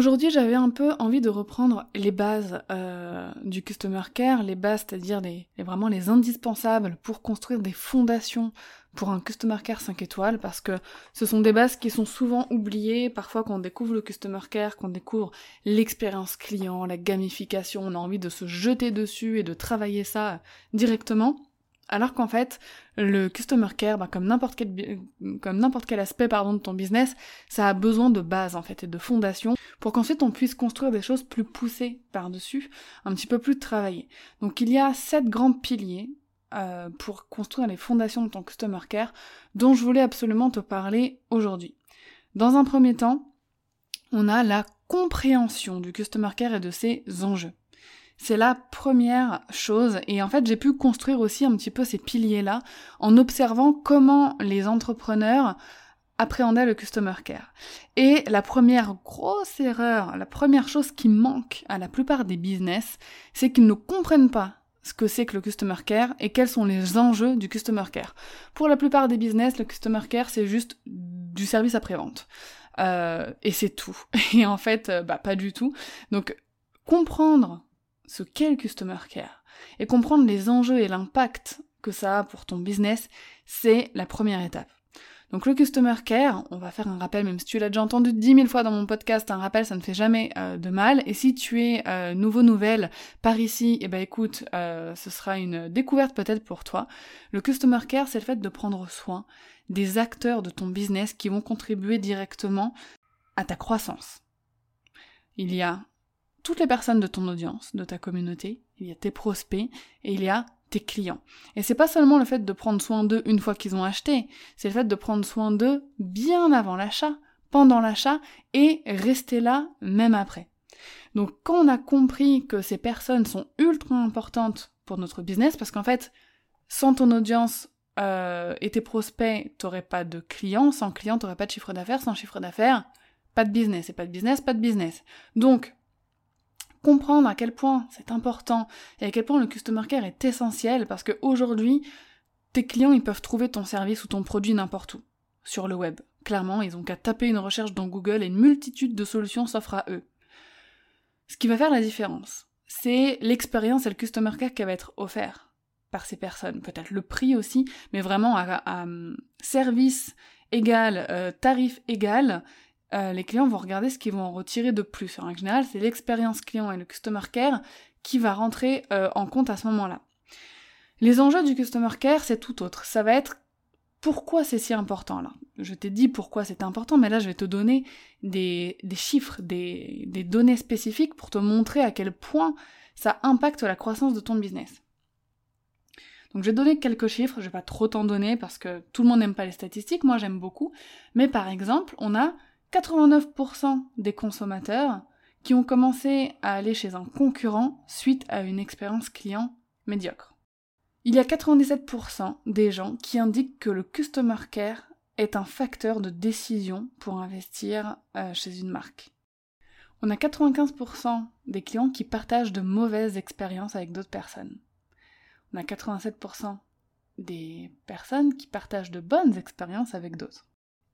Aujourd'hui, j'avais un peu envie de reprendre les bases euh, du customer care, les bases, c'est-à-dire les, vraiment les indispensables pour construire des fondations pour un customer care 5 étoiles, parce que ce sont des bases qui sont souvent oubliées, parfois quand on découvre le customer care, qu'on découvre l'expérience client, la gamification, on a envie de se jeter dessus et de travailler ça directement. Alors qu'en fait, le customer care, comme n'importe quel, comme n'importe quel aspect pardon, de ton business, ça a besoin de base en fait et de fondation pour qu'ensuite on puisse construire des choses plus poussées par-dessus, un petit peu plus travaillées. Donc il y a sept grands piliers euh, pour construire les fondations de ton customer care dont je voulais absolument te parler aujourd'hui. Dans un premier temps, on a la compréhension du customer care et de ses enjeux. C'est la première chose et en fait j'ai pu construire aussi un petit peu ces piliers-là en observant comment les entrepreneurs appréhendaient le customer care. Et la première grosse erreur, la première chose qui manque à la plupart des business, c'est qu'ils ne comprennent pas ce que c'est que le customer care et quels sont les enjeux du customer care. Pour la plupart des business, le customer care c'est juste du service après-vente. Euh, et c'est tout. Et en fait, euh, bah pas du tout. Donc comprendre ce qu'est le Customer Care et comprendre les enjeux et l'impact que ça a pour ton business, c'est la première étape. Donc le Customer Care, on va faire un rappel, même si tu l'as déjà entendu dix mille fois dans mon podcast, un rappel ça ne fait jamais euh, de mal. Et si tu es euh, nouveau nouvelle par ici, eh ben écoute, euh, ce sera une découverte peut-être pour toi. Le Customer Care, c'est le fait de prendre soin des acteurs de ton business qui vont contribuer directement à ta croissance. Il y a toutes les personnes de ton audience, de ta communauté, il y a tes prospects et il y a tes clients. Et c'est pas seulement le fait de prendre soin d'eux une fois qu'ils ont acheté, c'est le fait de prendre soin d'eux bien avant l'achat, pendant l'achat et rester là même après. Donc quand on a compris que ces personnes sont ultra importantes pour notre business, parce qu'en fait, sans ton audience euh, et tes prospects, t'aurais pas de clients, sans clients, t'aurais pas de chiffre d'affaires, sans chiffre d'affaires, pas de business, et pas de business, pas de business. Donc, comprendre à quel point c'est important et à quel point le customer care est essentiel parce qu'aujourd'hui, tes clients ils peuvent trouver ton service ou ton produit n'importe où sur le web. Clairement, ils ont qu'à taper une recherche dans Google et une multitude de solutions s'offrent à eux. Ce qui va faire la différence, c'est l'expérience et le customer care qui va être offert par ces personnes. Peut-être le prix aussi, mais vraiment à, hum, service égal, euh, tarif égal, euh, les clients vont regarder ce qu'ils vont en retirer de plus. En général, c'est l'expérience client et le customer care qui va rentrer euh, en compte à ce moment-là. Les enjeux du customer care, c'est tout autre. Ça va être pourquoi c'est si important là. Je t'ai dit pourquoi c'est important, mais là je vais te donner des, chiffres, des, des données spécifiques pour te montrer à quel point ça impacte la croissance de ton business. Donc je vais donner quelques chiffres, je vais pas trop t'en donner parce que tout le monde n'aime pas les statistiques, moi j'aime beaucoup. Mais par exemple, on a 89% des consommateurs qui ont commencé à aller chez un concurrent suite à une expérience client médiocre. Il y a 97% des gens qui indiquent que le customer care est un facteur de décision pour investir euh, chez une marque. On a 95% des clients qui partagent de mauvaises expériences avec d'autres personnes. On a 87% des personnes qui partagent de bonnes expériences avec d'autres.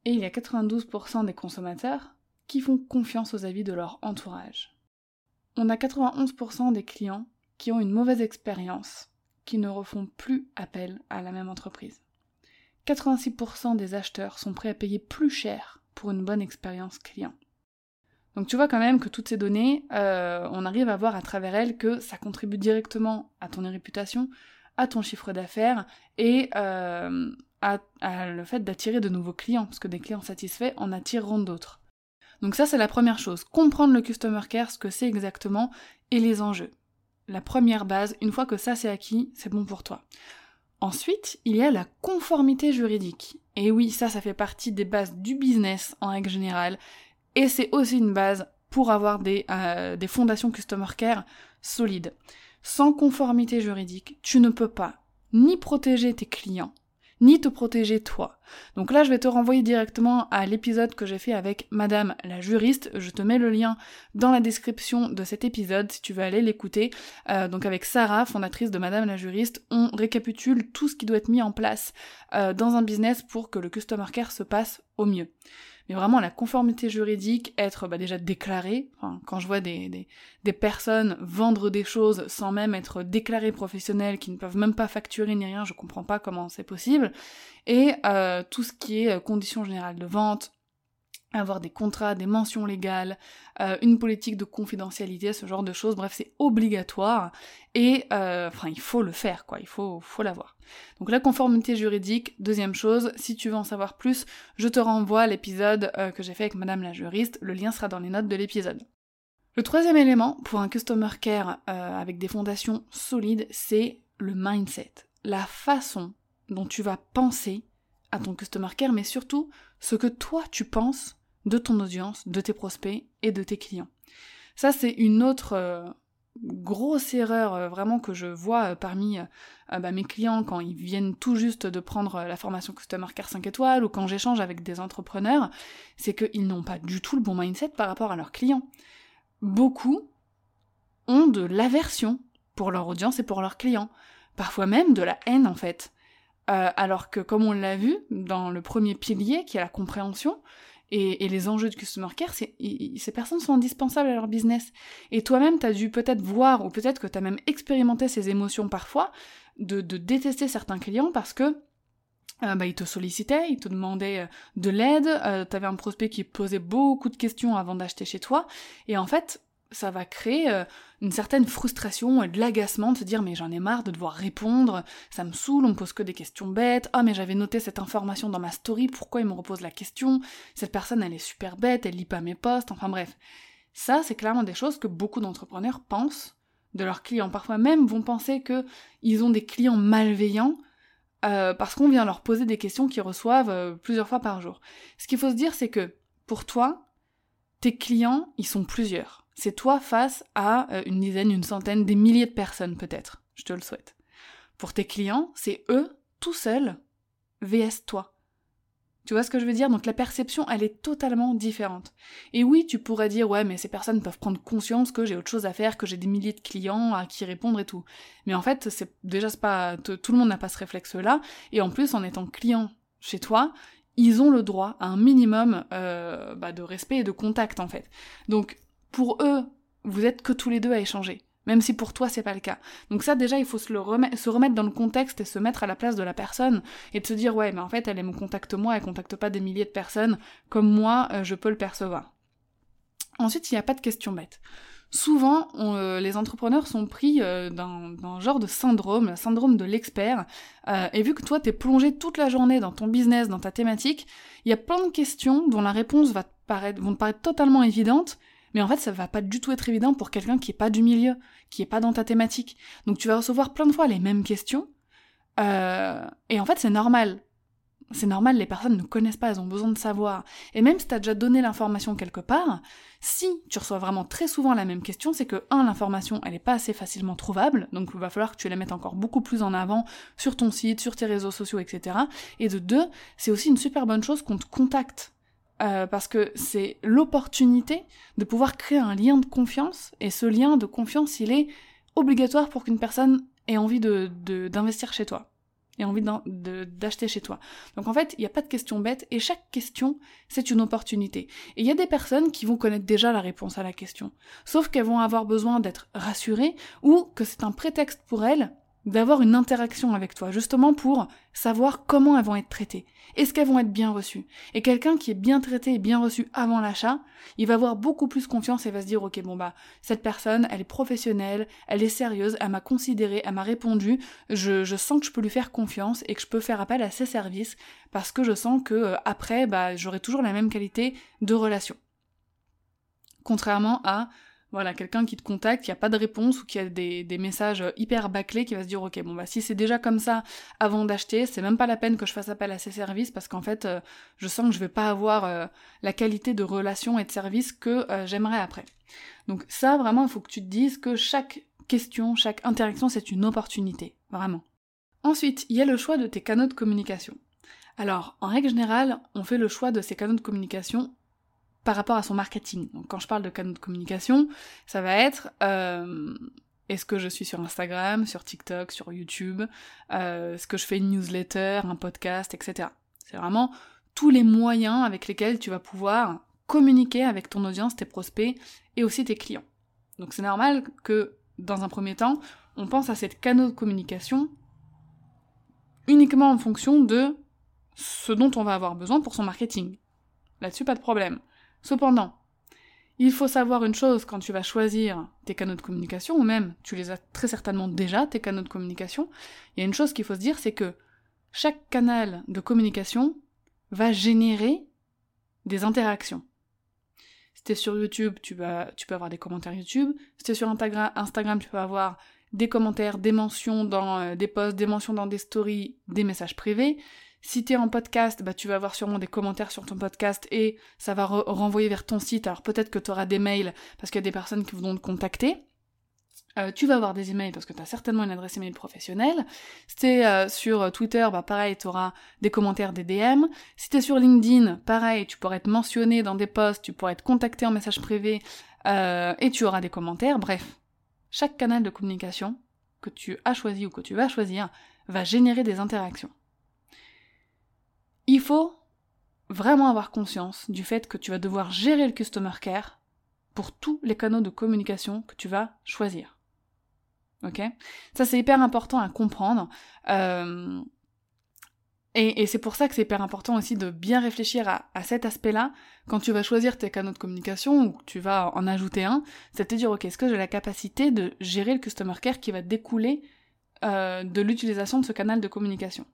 Et il y a 92% des consommateurs qui font confiance aux avis de leur entourage. On a 91% des clients qui ont une mauvaise expérience, qui ne refont plus appel à la même entreprise. 86% des acheteurs sont prêts à payer plus cher pour une bonne expérience client. Donc tu vois quand même que toutes ces données, euh, on arrive à voir à travers elles que ça contribue directement à ton réputation, à ton chiffre d'affaires et euh, à, le fait d'attirer de nouveaux clients, parce que des clients satisfaits en attireront d'autres. Donc ça c'est la première chose, comprendre le customer care, ce que c'est exactement, et les enjeux. La première base, une fois que ça c'est acquis, c'est bon pour toi. Ensuite, il y a la conformité juridique. Et oui, ça, ça fait partie des bases du business en règle générale. Et c'est aussi une base pour avoir des, euh, des fondations Customer Care solides. Sans conformité juridique, tu ne peux pas ni protéger tes clients, ni te protéger toi. Donc là, je vais te renvoyer directement à l'épisode que j'ai fait avec Madame la juriste. Je te mets le lien dans la description de cet épisode si tu veux aller l'écouter. Euh, donc avec Sarah, fondatrice de Madame la juriste, on récapitule tout ce qui doit être mis en place euh, dans un business pour que le customer care se passe au mieux mais vraiment la conformité juridique, être bah, déjà déclaré. quand je vois des, des, des, personnes vendre des choses sans même être déclarées professionnelles, qui ne peuvent même pas facturer ni rien, je comprends pas comment c'est possible. Et euh, tout ce qui est euh, conditions générales de vente, avoir des contrats, des mentions légales, euh, une politique de confidentialité, ce genre de choses. Bref, c'est obligatoire et euh, enfin il faut le faire quoi, il faut faut l'avoir. Donc la conformité juridique, deuxième chose, si tu veux en savoir plus, je te renvoie à l'épisode euh, que j'ai fait avec Madame la juriste. Le lien sera dans les notes de l'épisode. Le troisième élément pour un customer care avec des fondations solides, c'est le mindset, la façon dont tu vas penser à ton customer care, mais surtout ce que toi tu penses de ton audience, de tes prospects et de tes clients. Ça, c'est une autre euh, grosse erreur euh, vraiment que je vois euh, parmi bah, mes clients quand ils viennent tout juste de prendre la formation Customer Care 5 étoiles ou quand j'échange avec des entrepreneurs, c'est qu'ils n'ont pas du tout le bon mindset par rapport à leurs clients. Beaucoup ont de l'aversion pour leur audience et pour leurs clients. Parfois même de la haine en fait. alors que comme on l'a vu dans le premier pilier qui est la compréhension, et, les enjeux de Customer Care, ces personnes sont indispensables à leur business. Et toi-même, tu as dû peut-être voir, ou peut-être que tu as même expérimenté ces émotions parfois, de, détester certains clients parce que euh, bah, ils te sollicitaient, ils te demandaient euh, de l'aide, euh, tu avais un prospect qui posait beaucoup de questions avant d'acheter chez toi, et en fait, ça va créer euh, une certaine frustration et de l'agacement de se dire mais j'en ai marre de devoir répondre, ça me saoule, on me pose que des questions bêtes, ah mais j'avais noté cette information dans ma story, pourquoi il me repose la question, cette personne elle est super bête, elle lit pas mes posts, enfin bref. Ça c'est clairement des choses que beaucoup d'entrepreneurs pensent de leurs clients, parfois même vont penser que ils ont des clients malveillants euh, parce qu'on vient leur poser des questions qu'ils reçoivent euh, plusieurs fois par jour. Ce qu'il faut se dire c'est que pour toi, tes clients, ils sont plusieurs c'est toi face à euh, une dizaine, une centaine, des milliers de personnes peut-être. Je te le souhaite. Pour tes clients, c'est eux, tout seuls, VS toi. Tu vois ce que je veux dire? Donc la perception, elle est totalement différente. Et oui, tu pourrais dire, ouais, mais ces personnes peuvent prendre conscience que j'ai autre chose à faire, que j'ai des milliers de clients à qui répondre et tout. Mais en fait, c'est déjà pas tout le monde n'a pas ce réflexe-là. Et en plus, en étant client chez toi, ils ont le droit à un minimum euh, bah, de respect et de contact en fait. Donc pour eux, vous êtes que tous les deux à échanger. Même si pour toi c'est pas le cas. Donc ça déjà il faut se, remettre, dans le contexte et se mettre à la place de la personne et de se dire ouais mais en fait elle, me contacte moi, elle contacte pas des milliers de personnes comme moi euh, je peux le percevoir. Ensuite il n'y a pas de questions bêtes. Souvent, euh, les entrepreneurs sont pris euh, dans, un genre de syndrome, le syndrome de l'expert, et vu que toi t'es plongé toute la journée dans ton business, dans ta thématique, il y a plein de questions dont la réponse va te paraître totalement évidentes, mais en fait, ça va pas du tout être évident pour quelqu'un qui est pas du milieu, qui est pas dans ta thématique. Donc tu vas recevoir plein de fois les mêmes questions. Euh, et en fait, c'est normal. C'est normal, les personnes ne connaissent pas, elles ont besoin de savoir. Et même si tu as déjà donné l'information quelque part, si tu reçois vraiment très souvent la même question, c'est que, un, l'information, elle est pas assez facilement trouvable, donc il va falloir que tu la mettes encore beaucoup plus en avant sur ton site, sur tes réseaux sociaux, etc. Et de deux, c'est aussi une super bonne chose qu'on te contacte euh, parce que c'est l'opportunité de pouvoir créer un lien de confiance, et ce lien de confiance, il est obligatoire pour qu'une personne ait envie de, d'investir chez toi, ait envie d'acheter chez toi. Donc en fait, il n'y a pas de question bête, et chaque question, c'est une opportunité. Et il y a des personnes qui vont connaître déjà la réponse à la question, sauf qu'elles vont avoir besoin d'être rassurées, ou que c'est un prétexte pour elles d'avoir une interaction avec toi, justement pour savoir comment elles vont être traitées. Est-ce qu'elles vont être bien reçues? Et quelqu'un qui est bien traité et bien reçu avant l'achat, il va avoir beaucoup plus confiance et va se dire, ok, bon bah, cette personne, elle est professionnelle, elle est sérieuse, elle m'a considéré, elle m'a répondu, je, je, sens que je peux lui faire confiance et que je peux faire appel à ses services parce que je sens que euh, après, bah, j'aurai toujours la même qualité de relation. Contrairement à Voilà, quelqu'un qui te contacte, qui a pas de réponse ou qui a des, messages hyper bâclés, qui va se dire ok bon bah si c'est déjà comme ça avant d'acheter, c'est même pas la peine que je fasse appel à ces services parce qu'en fait euh, je sens que je vais pas avoir euh, la qualité de relation et de service que euh, j'aimerais après. Donc ça vraiment il faut que tu te dises que chaque question, chaque interaction c'est une opportunité, vraiment. Ensuite, il y a le choix de tes canaux de communication. Alors, en règle générale, on fait le choix de ces canaux de communication par rapport à son marketing. Donc quand je parle de canaux de communication, ça va être euh, est-ce que je suis sur Instagram, sur TikTok, sur YouTube, euh, est-ce que je fais une newsletter, un podcast, etc. C'est vraiment tous les moyens avec lesquels tu vas pouvoir communiquer avec ton audience, tes prospects et aussi tes clients. Donc c'est normal que dans un premier temps, on pense à cette canaux de communication uniquement en fonction de ce dont on va avoir besoin pour son marketing. Là-dessus, pas de problème. Cependant, il faut savoir une chose quand tu vas choisir tes canaux de communication, ou même tu les as très certainement déjà, tes canaux de communication, il y a une chose qu'il faut se dire, c'est que chaque canal de communication va générer des interactions. Si t'es sur YouTube, tu, tu peux avoir des commentaires YouTube. Si t'es sur Instagram, tu peux avoir des commentaires, des mentions dans euh, des posts, des mentions dans des stories, des messages privés. Si tu es en podcast, bah, tu vas avoir sûrement des commentaires sur ton podcast et ça va renvoyer vers ton site. Alors peut-être que tu auras des mails parce qu'il y a des personnes qui vont te contacter. Euh, tu vas avoir des emails parce que tu as certainement une adresse email professionnelle. Si t'es euh, sur Twitter, bah pareil, tu auras des commentaires, des DM. Si t'es sur LinkedIn, pareil, tu pourrais être mentionné dans des posts, tu pourrais être contacté en message privé euh, et tu auras des commentaires. Bref, chaque canal de communication que tu as choisi ou que tu vas choisir va générer des interactions. Il faut vraiment avoir conscience du fait que tu vas devoir gérer le customer care pour tous les canaux de communication que tu vas choisir. Ok? Ça c'est hyper important à comprendre. Euh, et, c'est pour ça que c'est hyper important aussi de bien réfléchir à, cet aspect-là quand tu vas choisir tes canaux de communication ou que tu vas en ajouter un, c'est de te dire ok, est-ce que j'ai la capacité de gérer le customer care qui va découler euh, de l'utilisation de ce canal de communication?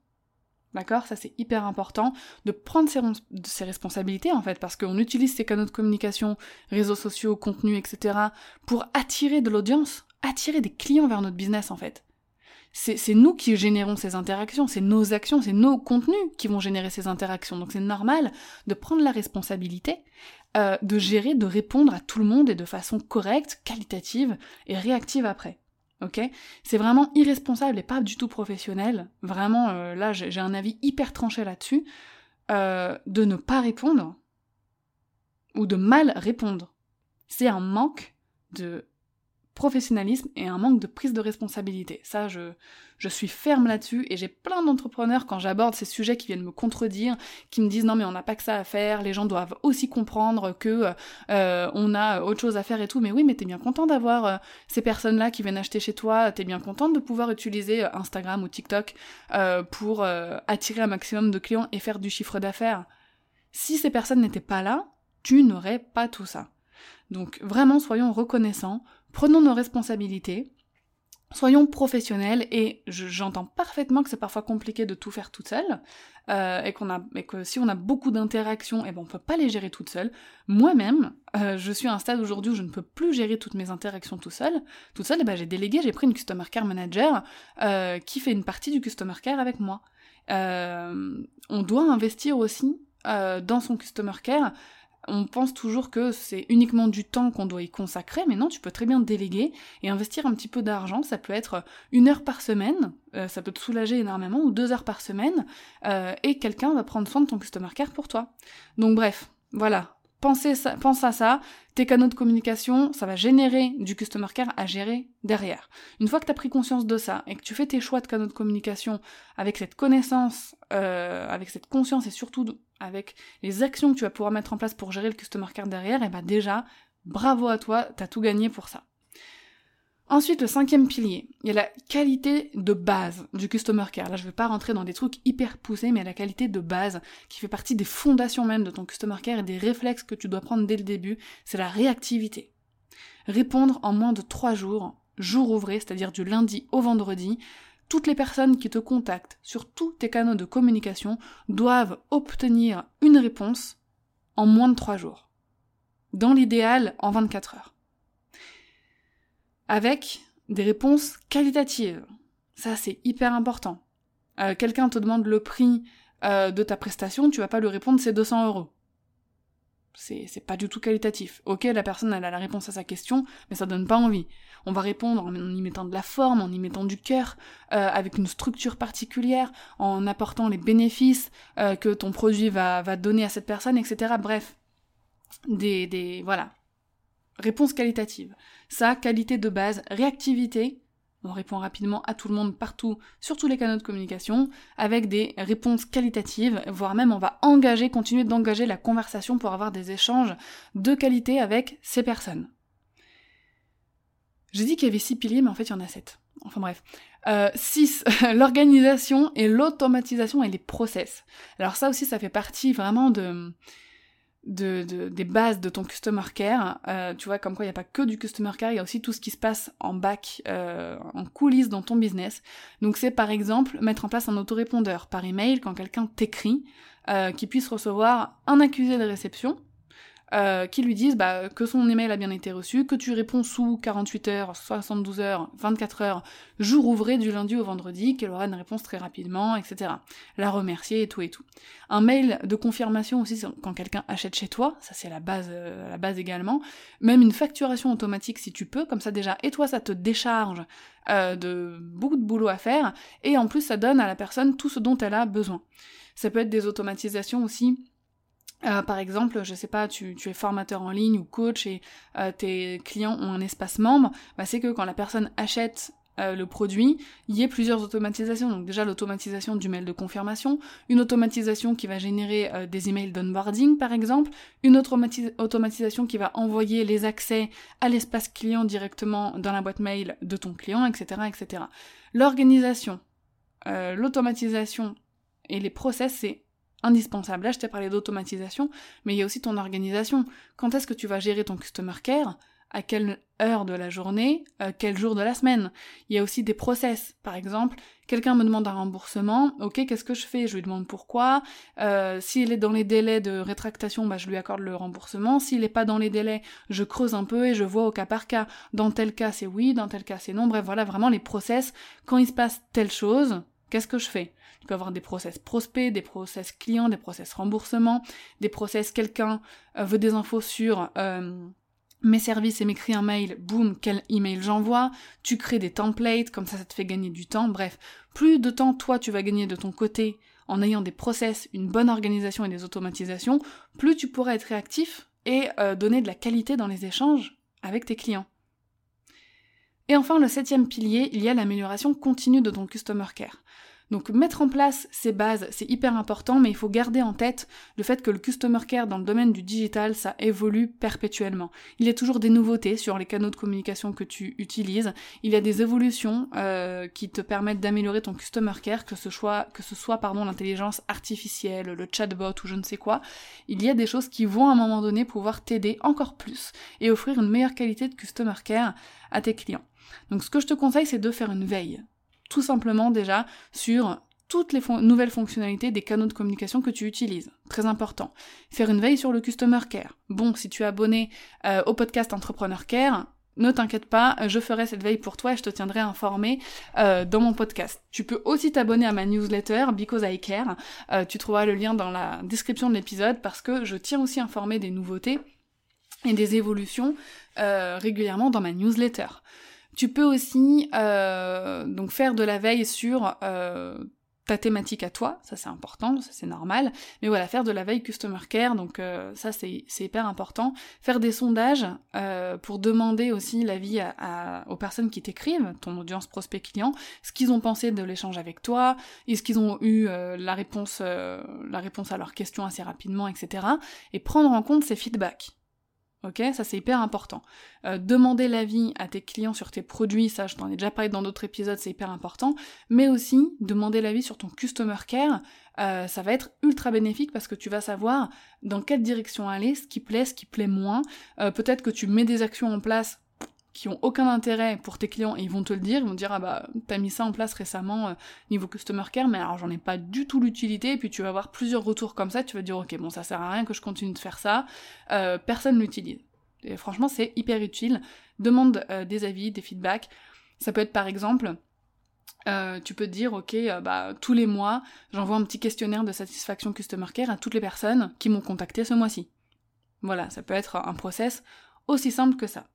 D'accord? Ça, c'est hyper important de prendre ses, responsabilités, en fait, parce qu'on utilise ces canaux de communication, réseaux sociaux, contenus, etc., pour attirer de l'audience, attirer des clients vers notre business, en fait. C'est nous qui générons ces interactions, c'est nos actions, c'est nos contenus qui vont générer ces interactions. Donc c'est normal de prendre la responsabilité euh, de gérer, de répondre à tout le monde et de façon correcte, qualitative et réactive après ok? C'est vraiment irresponsable et pas du tout professionnel. Vraiment, euh, là, j'ai un avis hyper tranché là-dessus, euh, de ne pas répondre ou de mal répondre. C'est un manque de professionnalisme et un manque de prise de responsabilité. Ça, je, je suis ferme là-dessus et j'ai plein d'entrepreneurs quand j'aborde ces sujets qui viennent me contredire, qui me disent non mais on n'a pas que ça à faire, les gens doivent aussi comprendre que euh, on a autre chose à faire et tout. Mais oui, mais t'es bien content d'avoir euh, ces personnes-là qui viennent acheter chez toi, t'es bien contente de pouvoir utiliser euh, Instagram ou TikTok pour attirer un maximum de clients et faire du chiffre d'affaires. Si ces personnes n'étaient pas là, tu n'aurais pas tout ça. Donc vraiment, soyons reconnaissants, prenons nos responsabilités, soyons professionnels et j'entends parfaitement que c'est parfois compliqué de tout faire toute seule euh, et que si on a beaucoup d'interactions, et eh ben on peut pas les gérer toute seule. Moi-même, euh, je suis à un stade aujourd'hui où je ne peux plus gérer toutes mes interactions tout seul. Toute seule, et ben j'ai délégué, j'ai pris une customer care manager euh, qui fait une partie du customer care avec moi. on doit investir aussi dans son customer care on pense toujours que c'est uniquement du temps qu'on doit y consacrer, mais non, tu peux très bien déléguer et investir un petit peu d'argent. Ça peut être une heure par semaine, euh, ça peut te soulager énormément, ou deux heures par semaine, euh, et quelqu'un va prendre soin de ton customer care pour toi. Donc bref, voilà. Pensez pense à ça, tes canaux de communication, ça va générer du customer care à gérer derrière. Une fois que tu as pris conscience de ça et que tu fais tes choix de canaux de communication avec cette connaissance, euh, avec cette conscience et surtout avec les actions que tu vas pouvoir mettre en place pour gérer le customer care derrière, et bah déjà, bravo à toi, t'as tout gagné pour ça. Ensuite, le cinquième pilier, il y a la qualité de base du customer care. Là, je vais pas rentrer dans des trucs hyper poussés, mais la qualité de base qui fait partie des fondations même de ton customer care et des réflexes que tu dois prendre dès le début, c'est la réactivité. Répondre en moins de trois jours, jour ouvré, c'est-à-dire du lundi au vendredi, toutes les personnes qui te contactent sur tous tes canaux de communication doivent obtenir une réponse en moins de 3 jours. Dans l'idéal, en 24 heures. Avec des réponses qualitatives. Ça, c'est hyper important. Euh, quelqu'un te demande le prix euh, de ta prestation, tu vas pas lui répondre c'est 200 euros. C'est pas du tout qualitatif. Ok, la personne elle a la réponse à sa question, mais ça donne pas envie. On va répondre en y mettant de la forme, en y mettant du cœur, euh, avec une structure particulière, en apportant les bénéfices que ton produit va, va donner à cette personne, etc. Bref, des, des voilà, réponse qualitative. Ça, qualité de base, réactivité, on répond rapidement à tout le monde partout, sur tous les canaux de communication, avec des réponses qualitatives, voire même on va engager, continuer d'engager la conversation pour avoir des échanges de qualité avec ces personnes. J'ai dit qu'il y avait six piliers, mais en fait il y en a sept. Enfin bref. 6. Euh, l'organisation et l'automatisation et les process. Alors ça aussi, ça fait partie vraiment de, de, des bases de ton customer care. Euh, tu vois, comme quoi il n'y a pas que du customer care, il y a aussi tout ce qui se passe en back, euh, en coulisses dans ton business. Donc c'est par exemple mettre en place un autorépondeur par email quand quelqu'un t'écrit, euh, qui puisse recevoir un accusé de réception euh, qui lui disent bah, que son email a bien été reçu, que tu réponds sous 48 heures, 72 heures, 24 heures, jour ouvré du lundi au vendredi, qu'elle aura une réponse très rapidement, etc. La remercier et tout et tout. Un mail de confirmation aussi quand quelqu'un achète chez toi, ça c'est la base, euh, la base également. Même une facturation automatique si tu peux, comme ça déjà, et toi ça te décharge euh, de beaucoup de boulot à faire, et en plus ça donne à la personne tout ce dont elle a besoin. Ça peut être des automatisations aussi euh, par exemple, je sais pas, tu, es formateur en ligne ou coach et euh, tes clients ont un espace membre, bah c'est que quand la personne achète euh, le produit, il y ait plusieurs automatisations. Donc déjà l'automatisation du mail de confirmation, une automatisation qui va générer des emails d'onboarding par exemple, une autre automatisation qui va envoyer les accès à l'espace client directement dans la boîte mail de ton client, etc. etc. L'organisation, l'automatisation et les process, c'est indispensable. Là, je t'ai parlé d'automatisation, mais il y a aussi ton organisation. Quand est-ce que tu vas gérer ton customer care? À quelle heure de la journée, euh, quel jour de la semaine? Il y a aussi des process. Par exemple, quelqu'un me demande un remboursement, ok, qu'est-ce que je fais? Je lui demande pourquoi. Euh, S'il est dans les délais de rétractation, bah, je lui accorde le remboursement. S'il n'est pas dans les délais, je creuse un peu et je vois au cas par cas. Dans tel cas, c'est oui, dans tel cas, c'est non. Bref, voilà vraiment les process. Quand il se passe telle chose, qu'est-ce que je fais? Tu peux avoir des process prospects, des process clients, des process remboursement, des process quelqu'un euh, veut des infos sur euh, mes services et m'écrit un mail, boum, quel email j'envoie, tu crées des templates, comme ça ça te fait gagner du temps, bref, plus de temps toi tu vas gagner de ton côté en ayant des process, une bonne organisation et des automatisations, plus tu pourras être réactif et euh, donner de la qualité dans les échanges avec tes clients. Et enfin, le septième pilier, il y a l'amélioration continue de ton customer care. Donc mettre en place ces bases, c'est hyper important, mais il faut garder en tête le fait que le customer care dans le domaine du digital, ça évolue perpétuellement. Il y a toujours des nouveautés sur les canaux de communication que tu utilises, il y a des évolutions euh, qui te permettent d'améliorer ton customer care, que ce soit, l'intelligence artificielle, le chatbot ou je ne sais quoi. Il y a des choses qui vont à un moment donné pouvoir t'aider encore plus et offrir une meilleure qualité de customer care à tes clients. Donc ce que je te conseille, c'est de faire une veille tout simplement déjà sur toutes les nouvelles fonctionnalités des canaux de communication que tu utilises. Très important. Faire une veille sur le Customer Care. Bon, si tu es abonné euh, au podcast Entrepreneur Care, ne t'inquiète pas, je ferai cette veille pour toi et je te tiendrai informé euh, dans mon podcast. Tu peux aussi t'abonner à ma newsletter Because I Care. Euh, tu trouveras le lien dans la description de l'épisode parce que je tiens aussi à informer des nouveautés et des évolutions régulièrement dans ma newsletter. Tu peux aussi euh, donc faire de la veille sur euh, ta thématique à toi, ça c'est important, ça c'est normal, mais voilà, faire de la veille customer care, donc euh, ça c'est hyper important. Faire des sondages pour demander aussi l'avis à, aux personnes qui t'écrivent, ton audience prospect client, ce qu'ils ont pensé de l'échange avec toi, est-ce qu'ils ont eu la, réponse, la réponse à leurs questions assez rapidement, etc. Et prendre en compte ces feedbacks. Ok, ça c'est hyper important. Euh, demander l'avis à tes clients sur tes produits, ça je t'en ai déjà parlé dans d'autres épisodes, c'est hyper important. Mais aussi demander l'avis sur ton customer care, euh, ça va être ultra bénéfique parce que tu vas savoir dans quelle direction aller, ce qui plaît, ce qui plaît moins. Euh, peut-être que tu mets des actions en place qui ont aucun intérêt pour tes clients et ils vont te le dire, ils vont dire ah bah t'as mis ça en place récemment euh, niveau customer care mais alors j'en ai pas du tout l'utilité et puis tu vas avoir plusieurs retours comme ça, tu vas dire ok bon ça sert à rien que je continue de faire ça, euh, personne l'utilise. Et franchement, c'est hyper utile. Demande euh, des avis, des feedbacks. Ça peut être par exemple, euh, tu peux te dire, ok, bah, tous les mois, j'envoie un petit questionnaire de satisfaction Customer Care à toutes les personnes qui m'ont contacté ce mois-ci. Voilà, ça peut être un process aussi simple que ça.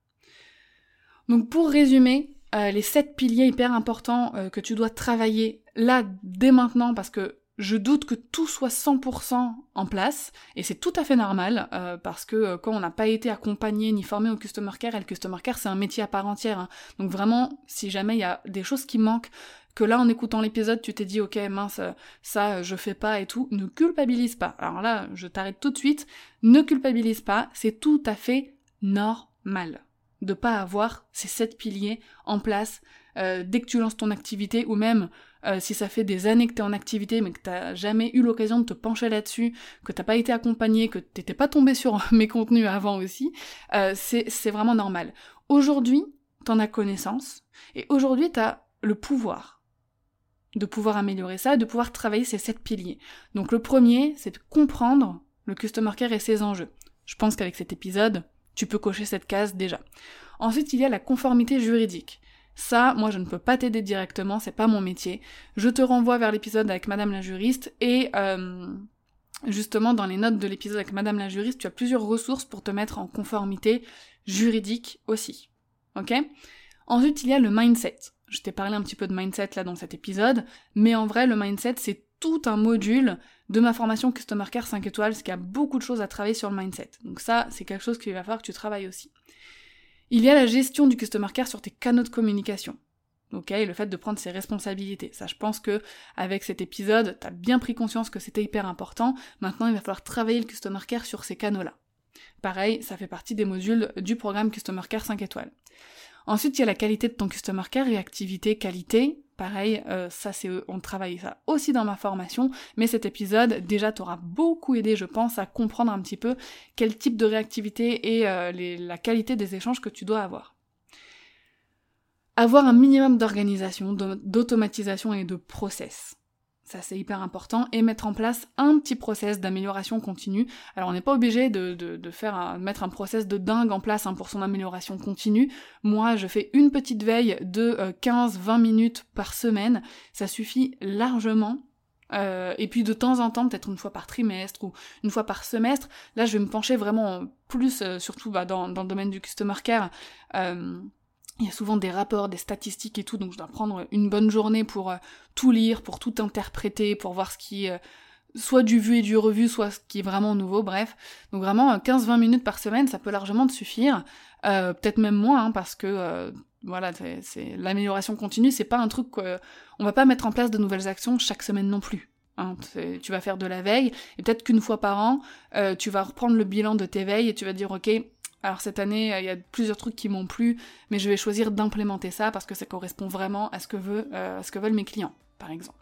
Donc pour résumer, les sept piliers hyper importants que tu dois travailler là dès maintenant parce que je doute que tout soit 100% en place, et c'est tout à fait normal, euh, parce que euh, quand on n'a pas été accompagné ni formé au Customer Care, et le Customer Care c'est un métier à part entière, hein. donc vraiment, si jamais il y a des choses qui manquent, que là en écoutant l'épisode tu t'es dit ok mince ça je fais pas et tout, ne culpabilise pas. Alors là je t'arrête tout de suite, ne culpabilise pas, c'est tout à fait normal de pas avoir ces sept piliers en place euh, dès que tu lances ton activité ou même euh, si ça fait des années que tu es en activité mais que t'as jamais eu l'occasion de te pencher là-dessus, que t'as pas été accompagné, que t'étais pas tombé sur mes contenus avant aussi, euh, c'est vraiment normal. Aujourd'hui, t'en as connaissance et aujourd'hui t'as le pouvoir de pouvoir améliorer ça, de pouvoir travailler ces sept piliers. Donc le premier, c'est de comprendre le customer care et ses enjeux. Je pense qu'avec cet épisode, tu peux cocher cette case déjà. Ensuite, il y a la conformité juridique. Ça, moi, je ne peux pas t'aider directement, c'est pas mon métier. Je te renvoie vers l'épisode avec Madame la juriste et euh, justement dans les notes de l'épisode avec Madame la juriste, tu as plusieurs ressources pour te mettre en conformité juridique aussi. Ok? Ensuite, il y a le mindset. Je t'ai parlé un petit peu de mindset là dans cet épisode, mais en vrai, le mindset, c'est tout un module de ma formation Customer Care 5 étoiles, parce qu'il y a beaucoup de choses à travailler sur le mindset. Donc ça, c'est quelque chose qu'il va falloir que tu travailles aussi. Il y a la gestion du customer care sur tes canaux de communication. Ok, le fait de prendre ses responsabilités. Ça, je pense que avec cet épisode, t'as bien pris conscience que c'était hyper important. Maintenant, il va falloir travailler le customer care sur ces canaux-là. Pareil, ça fait partie des modules du programme Customer Care 5 étoiles. Ensuite, il y a la qualité de ton customer care, réactivité, qualité. Pareil, euh, ça c'est on travaille ça aussi dans ma formation, mais cet épisode déjà t'aura beaucoup aidé, je pense, à comprendre un petit peu quel type de réactivité et euh, la qualité des échanges que tu dois avoir. Avoir un minimum d'organisation, d'automatisation et de process ça c'est hyper important, et mettre en place un petit process d'amélioration continue. Alors on n'est pas obligé de, de, faire mettre un process de dingue en place hein, pour son amélioration continue. Moi je fais une petite veille de 15-20 euh, minutes par semaine, ça suffit largement. Euh, et puis de temps en temps, peut-être une fois par trimestre ou une fois par semestre, là je vais me pencher vraiment plus, euh, surtout bah, dans, dans, le domaine du customer care, il y a souvent des rapports, des statistiques et tout, donc je dois prendre une bonne journée pour euh, tout lire, pour tout interpréter, pour voir ce qui est soit du vu et du revu, soit ce qui est vraiment nouveau, bref. Donc vraiment 15-20 euh, minutes par semaine, ça peut largement te suffire. Euh, peut-être même moins, hein, parce que voilà, c'est l'amélioration continue, c'est pas un truc on va pas mettre en place de nouvelles actions chaque semaine non plus. Hein. tu vas faire de la veille, et peut-être qu'une fois par an, tu vas reprendre le bilan de tes veilles et tu vas dire ok, alors cette année, il y a plusieurs trucs qui m'ont plu, mais je vais choisir d'implémenter ça parce que ça correspond vraiment à ce que, euh, veulent mes clients, par exemple.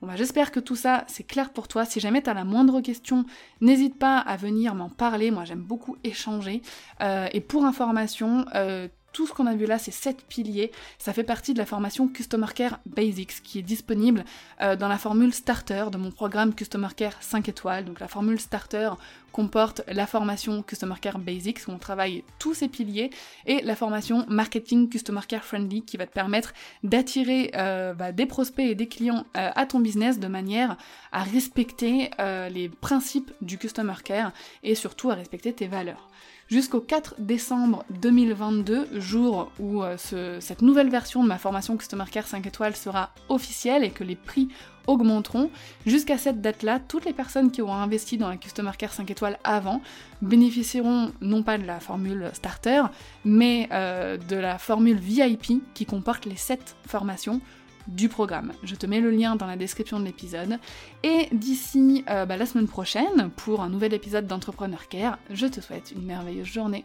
Bon bah j'espère que tout ça c'est clair pour toi. Si jamais tu as la moindre question, n'hésite pas à venir m'en parler. Moi j'aime beaucoup échanger. Euh, et pour information, euh, tout ce qu'on a vu là, ces 7 piliers, ça fait partie de la formation Customer Care Basics qui est disponible euh, dans la formule Starter de mon programme Customer Care 5 étoiles. Donc la formule Starter comporte la formation Customer Care Basics où on travaille tous ces piliers et la formation Marketing Customer Care Friendly qui va te permettre d'attirer euh, bah, des prospects et des clients euh, à ton business de manière à respecter les principes du Customer Care et surtout à respecter tes valeurs jusqu'au 4 décembre 2022, jour où euh, cette nouvelle version de ma formation Customer Care 5 étoiles sera officielle et que les prix augmenteront. Jusqu'à cette date-là, toutes les personnes qui auront investi dans la Customer Care 5 étoiles avant bénéficieront non pas de la formule starter, mais euh, de la formule VIP qui comporte les 7 formations du programme. Je te mets le lien dans la description de l'épisode. Et d'ici euh, bah, la semaine prochaine, pour un nouvel épisode d'Entrepreneur Care, je te souhaite une merveilleuse journée.